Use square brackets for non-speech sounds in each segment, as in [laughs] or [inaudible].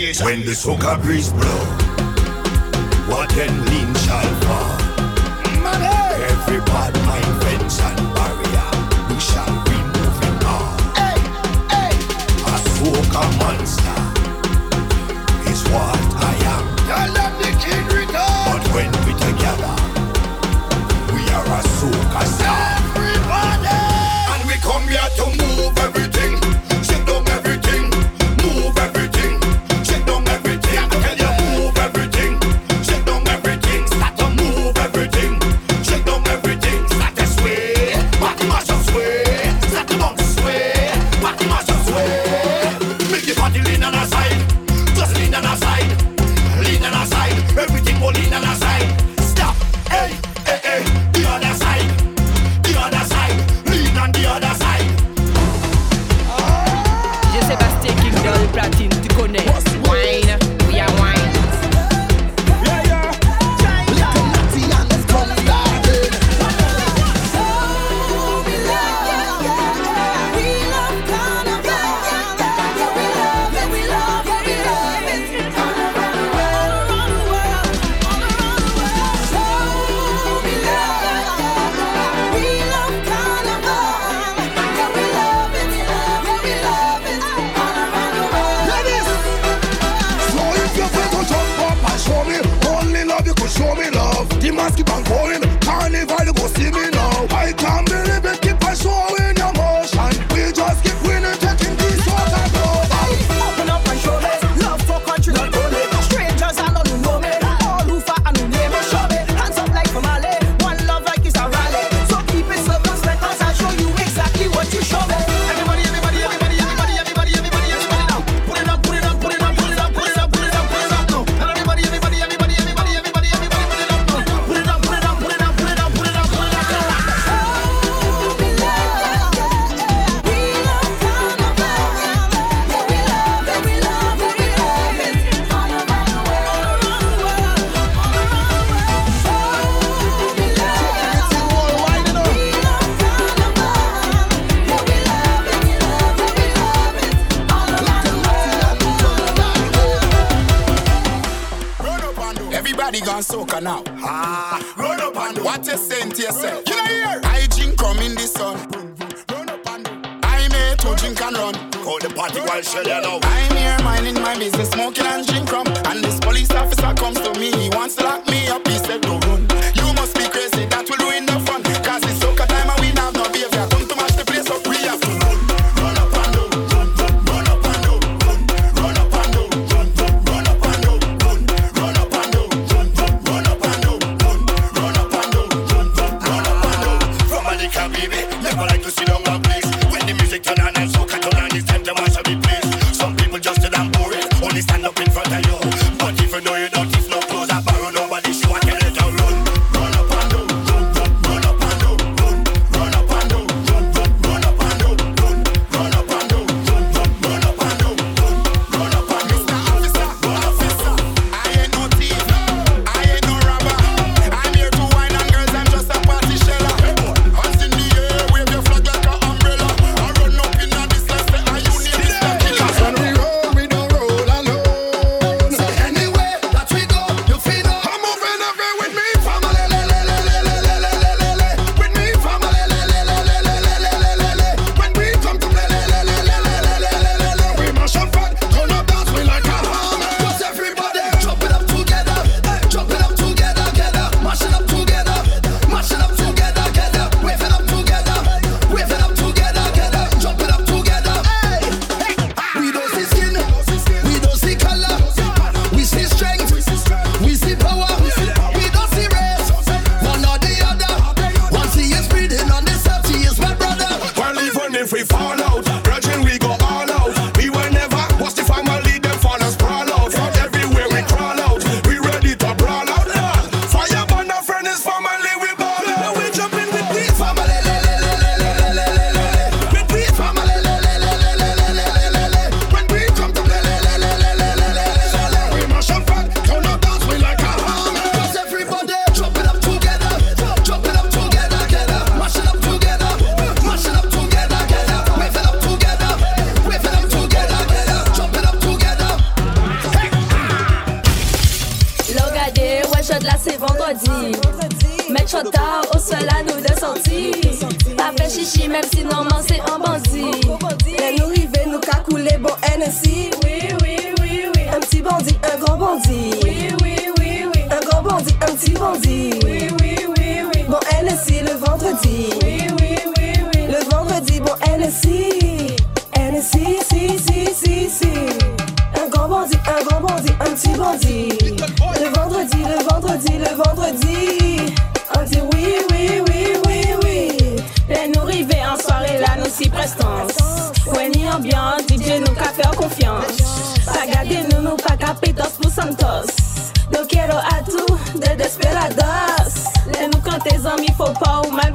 nation. When the sugar breeze blow, what then lean shall fall. Every bad mind Give me body gone soaker now. Ah, run up and What you saying to yourself? Can I hear? I drink come in the sun. I made to drink and run. Call the party while shell out. I'm here minding my business, smoking and drink rum. And this police officer comes to me, he wants to lock me up. He said, Don't run. You must be crazy. Vendredi. Mettre chaud tard, au sol à nous de sortir. Pas fait chichi, même si normalement c'est un bandit. Les nous river, nous qu'a coulé bon NSI. Oui, oui, oui, oui. Un petit bandit, un grand bandit. Oui, oui, oui, oui. Un grand bandit, un petit bandit. Oui, oui, oui, oui. Bon NSI le vendredi. Oui, oui, oui, oui. Le vendredi, bon NSI. NSI, si, si, si, si. Un grand bandit, un grand bandit, un petit bandit. Le vendredi, le vendredi, le vendredi. On dit oui, oui, oui, oui, oui. Les nous en soirée là, nous si prestance. Ouais, ni ambiance, DJ nous qu'a faire confiance. Pas garder nous, nous pas qu'à pétos pour Santos. Nous quiero a tout de desperados. Les nous quand tes amis, faut pas ou mal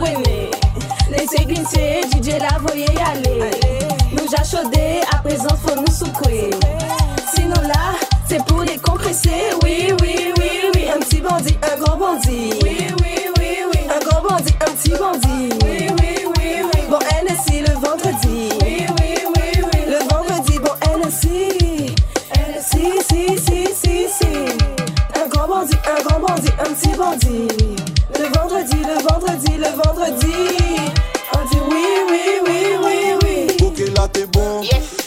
Laissez glisser, DJ la voyez y aller. Nous j'achaudé, à présent faut nous soucouer. Sinon là, c'est pour décompresser. Oui, oui, oui, oui. Un petit bandit, un grand bandit. Oui, oui, oui, oui. Un grand bandit, un petit bandit. Oui, oui, oui, oui. Bon NSI le vendredi. Oui, oui, oui, oui. Le vendredi, bon NSI. NSI, si, si, si, si. Un grand bandit, un grand bandit, un petit bandit. Le vendredi, le vendredi, le vendredi. On dit oui, oui, oui, oui, oui. Ok là t'es bon,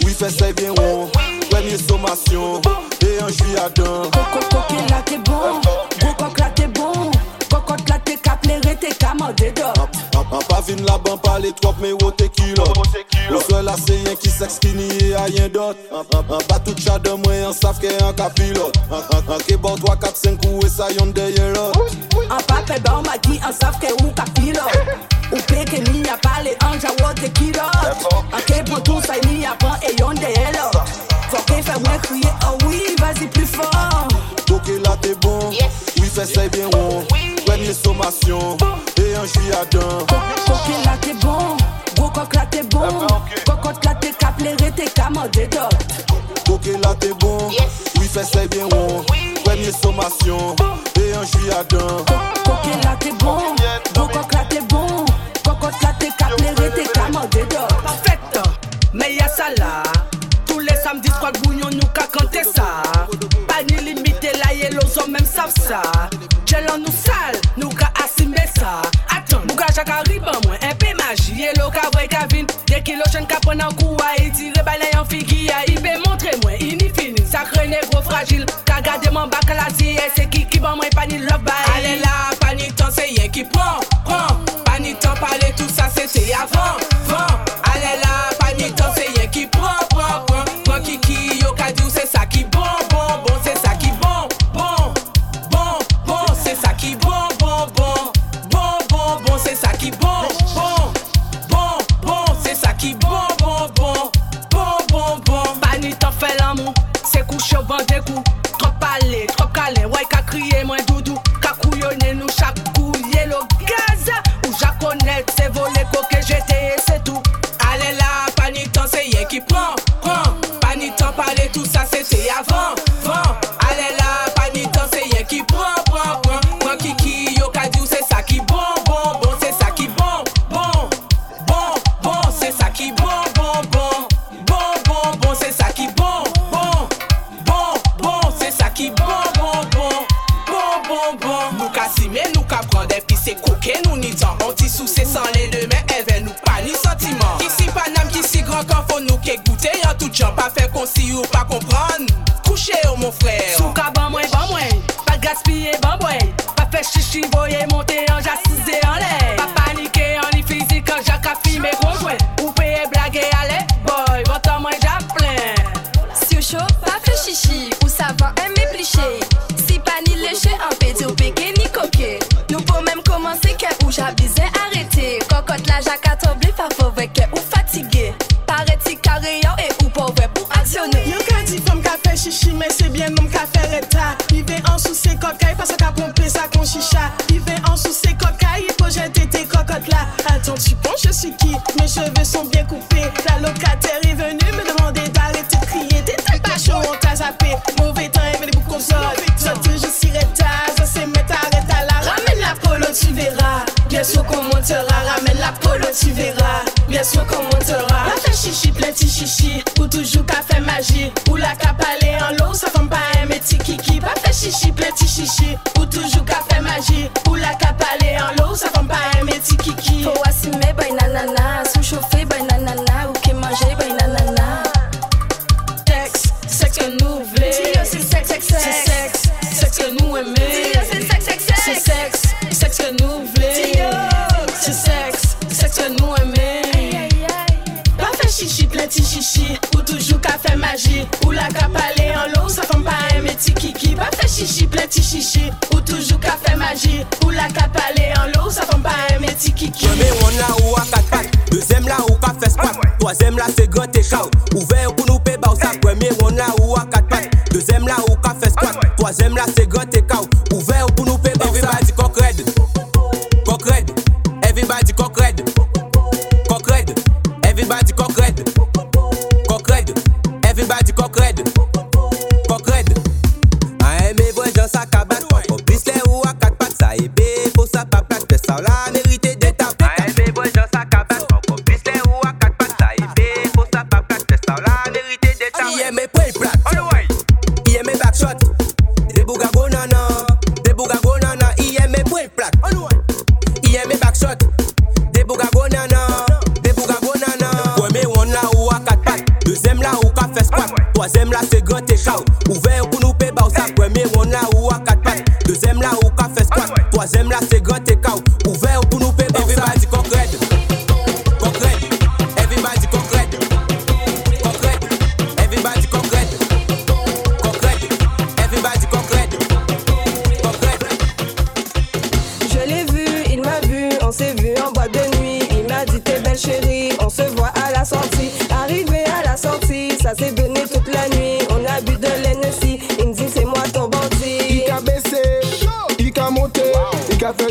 oui fais ça bien rond Première sommation, et un juillet à dents. Coco, coquin là t'es bon. Gros coq là t'es bon. Cocotte là t'es cap, les t'es camandé d'or. En pas vin la ban pas les trop mais au tequila. Le seul là c'est rien qui s'exkini et a rien d'autre. En pas tout chat de moi en savent qu'est un capilote. En qui bon 3, 4, 5 coups et ça yon derrière l'autre En pape dans ma qui en savent que ou capilo. [laughs] Ou pe que ni a pas les anges à what te kilo. En que pour tout ça ni a pas et yon de. Faut que fait moi crier oh oui, vas-y plus fort. Ok là t'es bon, oui fais ça bien rond Première sommation, et un juillet à dents Coquin là t'es bon. Gros coq là t'es bon. Cocotte là t'es cap, les t'es camandé d'or. Ok là t'es bon, oui fais ça bien rond Première sommation, et un juillet à dents Coquin là t'es bon. Gros coq là t'es bon. Les t'es camandé d'or. Parfait, mais y'a ça là. Tous les samedis, trois bouillons, nous qu'à canter ça. Pas ni limité, là, et les hommes même savent ça. Gelon nous sale, nous qu'à assumer ça. Attends, nous qu'à chaque arrive moi, un peu magie. Et l'eau qu'à vrai qu'à vin, des kilos jeunes qu'à prendre un coup à y tirer, balai en figure. Il peut montrer moi, il n'y fini. Sacré négro fragile, qu'à garder mon bac à la zie, c'est qui qui va moi, pas ni love bye. Allez là, pas ni temps, c'est rien qui prend, parler tout ça, c'était avant, vent. Allez là, pas ni temps, c'est rien qui prend, prend, prend. Prend qui, yo, dit, c'est ça qui bon, bon, bon, c'est ça qui bon, bon, bon, bon, c'est ça qui bon, bon, bon, bon, bon, bon, c'est ça qui bon, bon, bon, bon, c'est ça qui bon, bon, bon, bon, bon, bon. Pas ni temps fait l'amour, c'est couche au banc des coups. Trop parler, trop calé, ouais, qu'a crié, moins doudou, qu'a couillonné, nous chaque La tomber, pas fauve que ou fatigué. Paraît-il carré et ou pauvre pour actionner. Yo ka di femme ka fait chichi, mais c'est bien homme ka fait état. Il vient en sous ses cocailles, parce qu'a pompé sa con chicha. En sous ses cocailles, il faut jeter tes cocottes là. Attends, tu penses, je suis qui? Mes cheveux sont bien coupés. La locataire est venue me demander d'arrêter de crier. T'étais pas chaud, on t'a zappé. Mauvais temps, il les qu'on sort. Toi, toujours si retard, ça c'est mettre arrête à la Ramène la polo, tu verras. Bien sûr qu'on montera. Ramène la polo, tu verras. Bien sûr qu'on montera. Pas fait chichi, plein chichi. Ou toujours qu'a fait magie. Ou la cap aller en them last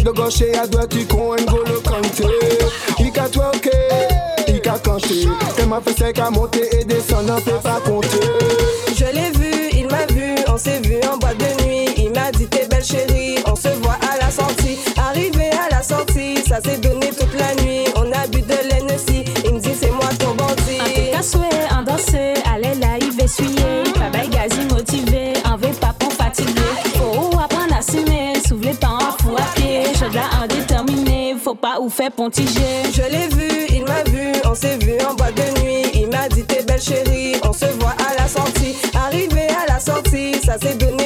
De gauche et à droite, il compte le Kanté. Il qu'a twerké, il qu'a canté. Qu'elle m'a fait sec à monter et descendre, on peut pas compter. Je l'ai vu, il m'a vu, on s'est vu en boîte de nuit. Il m'a dit, t'es belle chérie, on se voit à la sortie. Arrivé à la sortie, ça s'est donné. pas ou fait pontiger. Je l'ai vu, il m'a vu, on s'est vu en boîte de nuit. Il m'a dit t'es belle chérie, on se voit à la sortie. Arrivé à la sortie, ça s'est donné.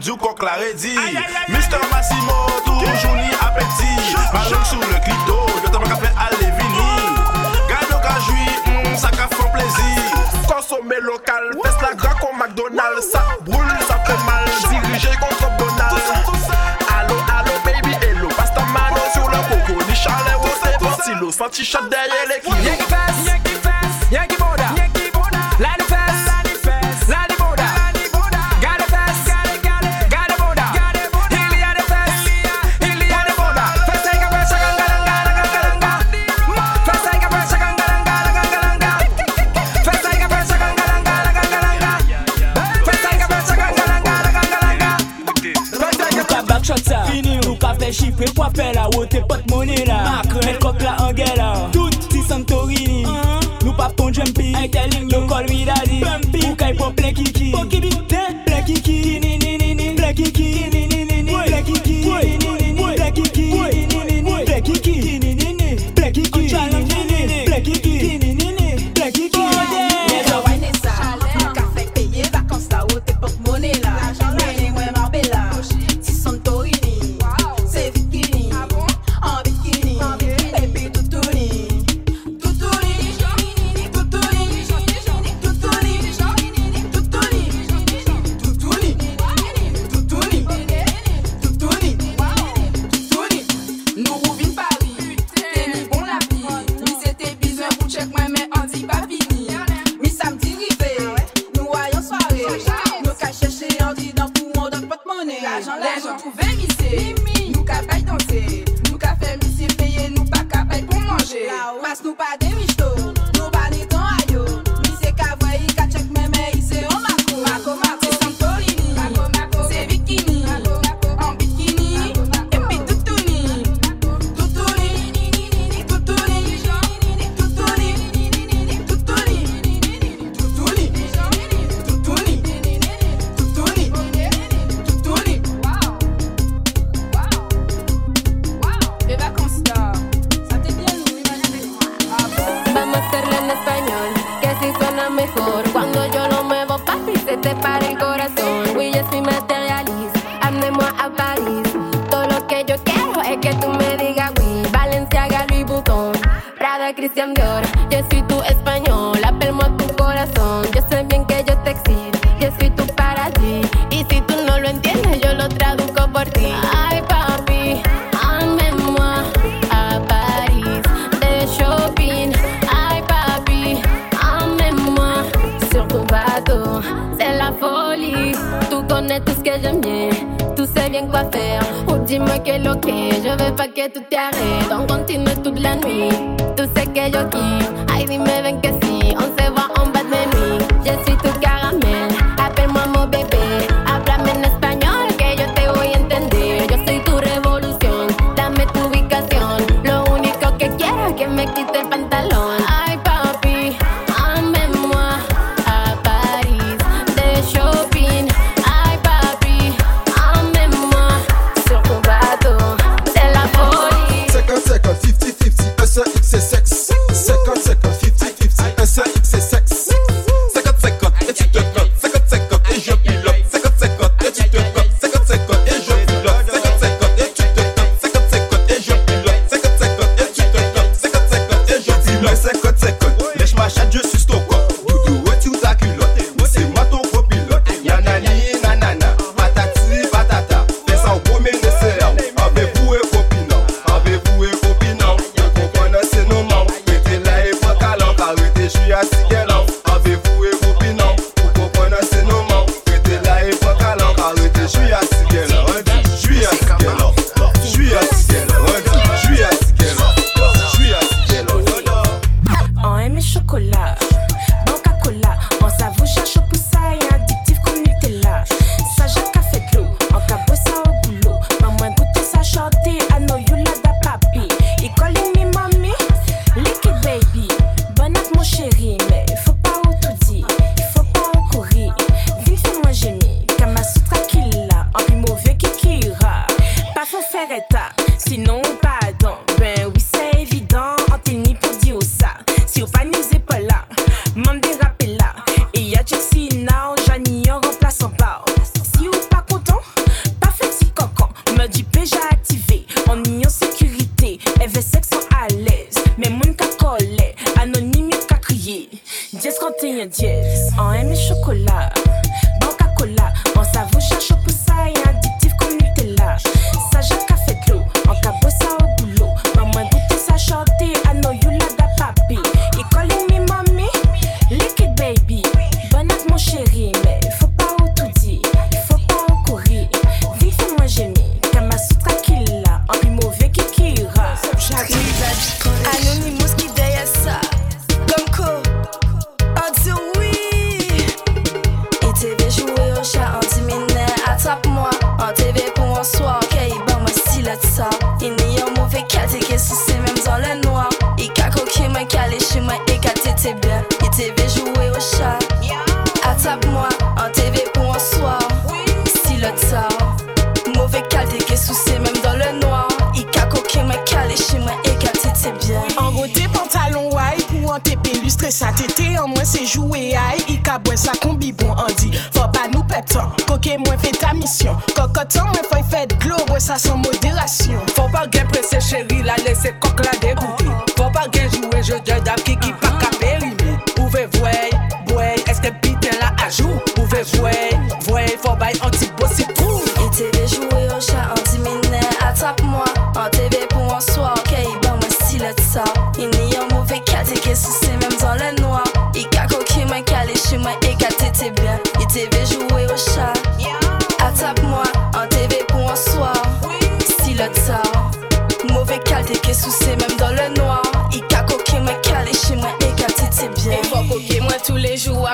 du coq la redit. Mister Massimo, toujours ni appétit. Malon sur le clito, yo t'en café à Levini. Gado ka ça ka fait plaisir. Consommer local, fesse la gras comme McDonald's. Ça brûle, ça fait mal, dirigé contre Donald. Allo, allo, baby, hello, pasta mano sur le coco. Ni chalet, ou c'est parti, l'eau, senti chat derrière les make it Yo soy tu española, pelmo a tu corazón. Yo sé bien que yo te exijo. Yo soy tu para ti. Y si tú no lo entiendes, yo lo traduzco por ti. Ay, papi, amemos a París de shopping. Ay, papi, amemos sur tu bateau. C'est la folie. Tú con que j'aime bien. Tú sais bien quoi faire. Dis-moi que est je veux pas que tout t'arrête. On continue toute la nuit, tout ce que je kiffe. Ay, dime ven que si, on se va en bas de nuit. 10, 31, 10. En M et chocolat, Coca-Cola, on s'avoue, cherche même dans le noir. Il a coqué, moi calé chez moi, et qu'à bien. Et faut coquer moi tous les jours,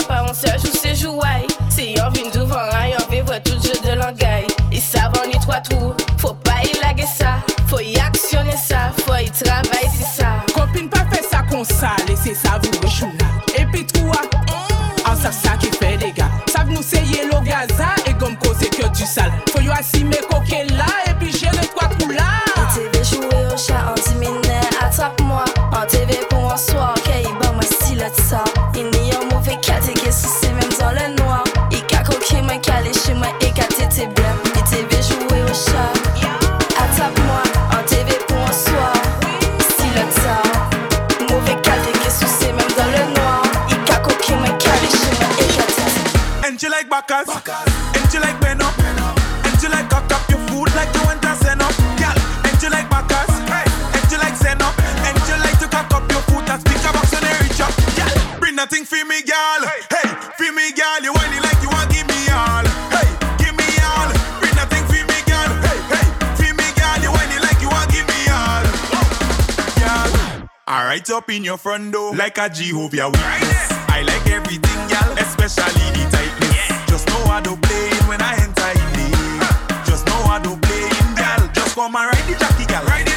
like Bacchus. Ain't you like Beno? Ain't you like cock up your food like you want to send up? Girl, ain't you like Bacchus? Ain't you like send up? Ain't you like to cock up your food and speak about so they reach up? Girl, bring nothing for me, girl. Hey, for me, girl, you want like you want, give me all. Hey, give me all. Bring nothing for me, girl. Hey, hey, for me, girl, you whining like you want, give me all. Girl, all right up in your front door like a Jehovah Witness. Right Come and ride the jockey, girl. Ride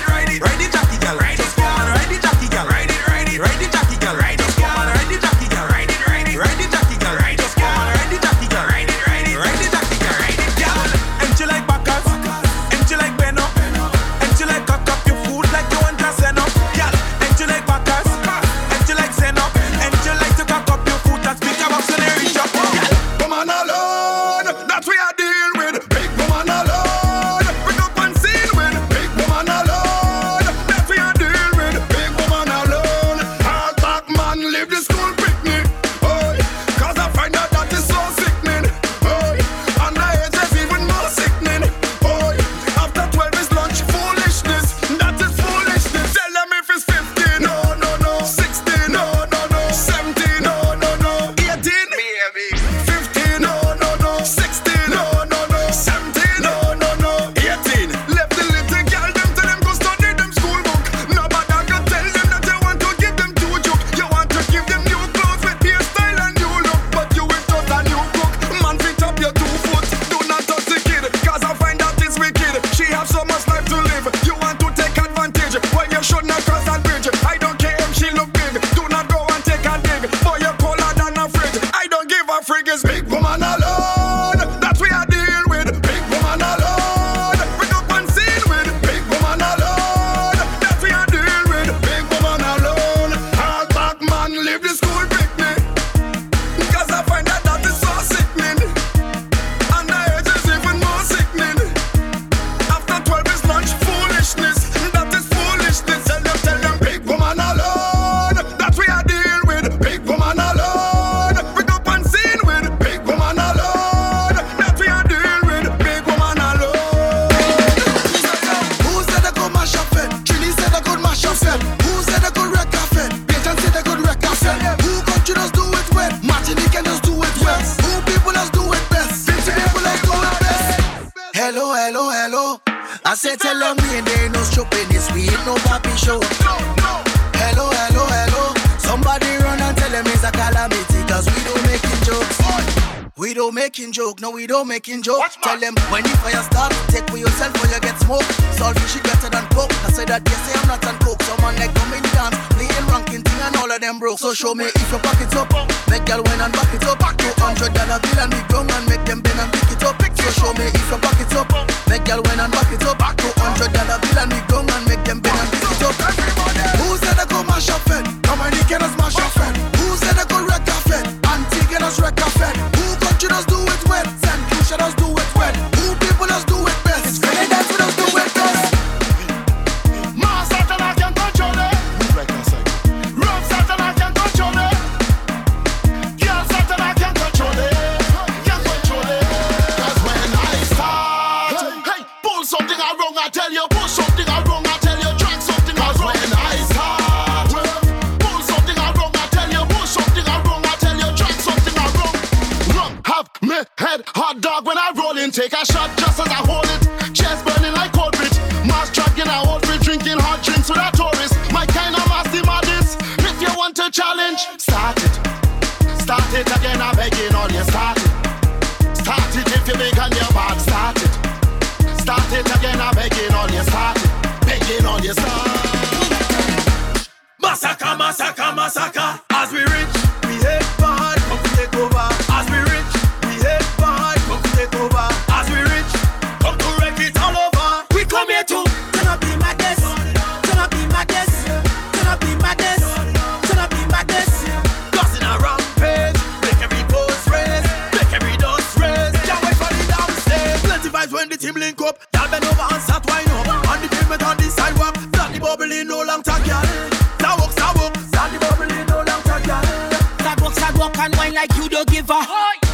making joke. No, we don't making joke. Tell them when the fire start, take for yourself or you get smoke. Solve shit better than coke. I said that they say I'm not on coke. Someone like come in dance, playing ranking thing and all of them broke. So show me if your pockets up. Make girl win and back it up. Two hundred dollar bill and big drum and make them bend and pick it up. So show me if your pockets up. Make girl win and back it up. challenge. Start it. Start it again, I'm begging all you. Start it. Start it if you big on your back. Start it. Start it again, I'm begging all you. Start it. Begging all you. Start Massacre, massacre, massacre. As we reach. girl. Walk, that walk. Sandy bubble it all out a girl. That walk, that walk and wine like you don't give a.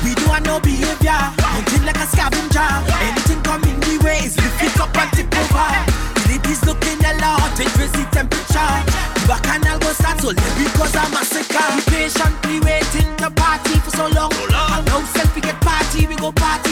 We do a no behavior. Hunting like a scavenger. Anything coming the way is lift it up and tip over. The ladies looking a lot, it raise the temperature. The canal go start so late because I'm a sicker. We patiently waiting to party for so long. So long. And now since get party, we go party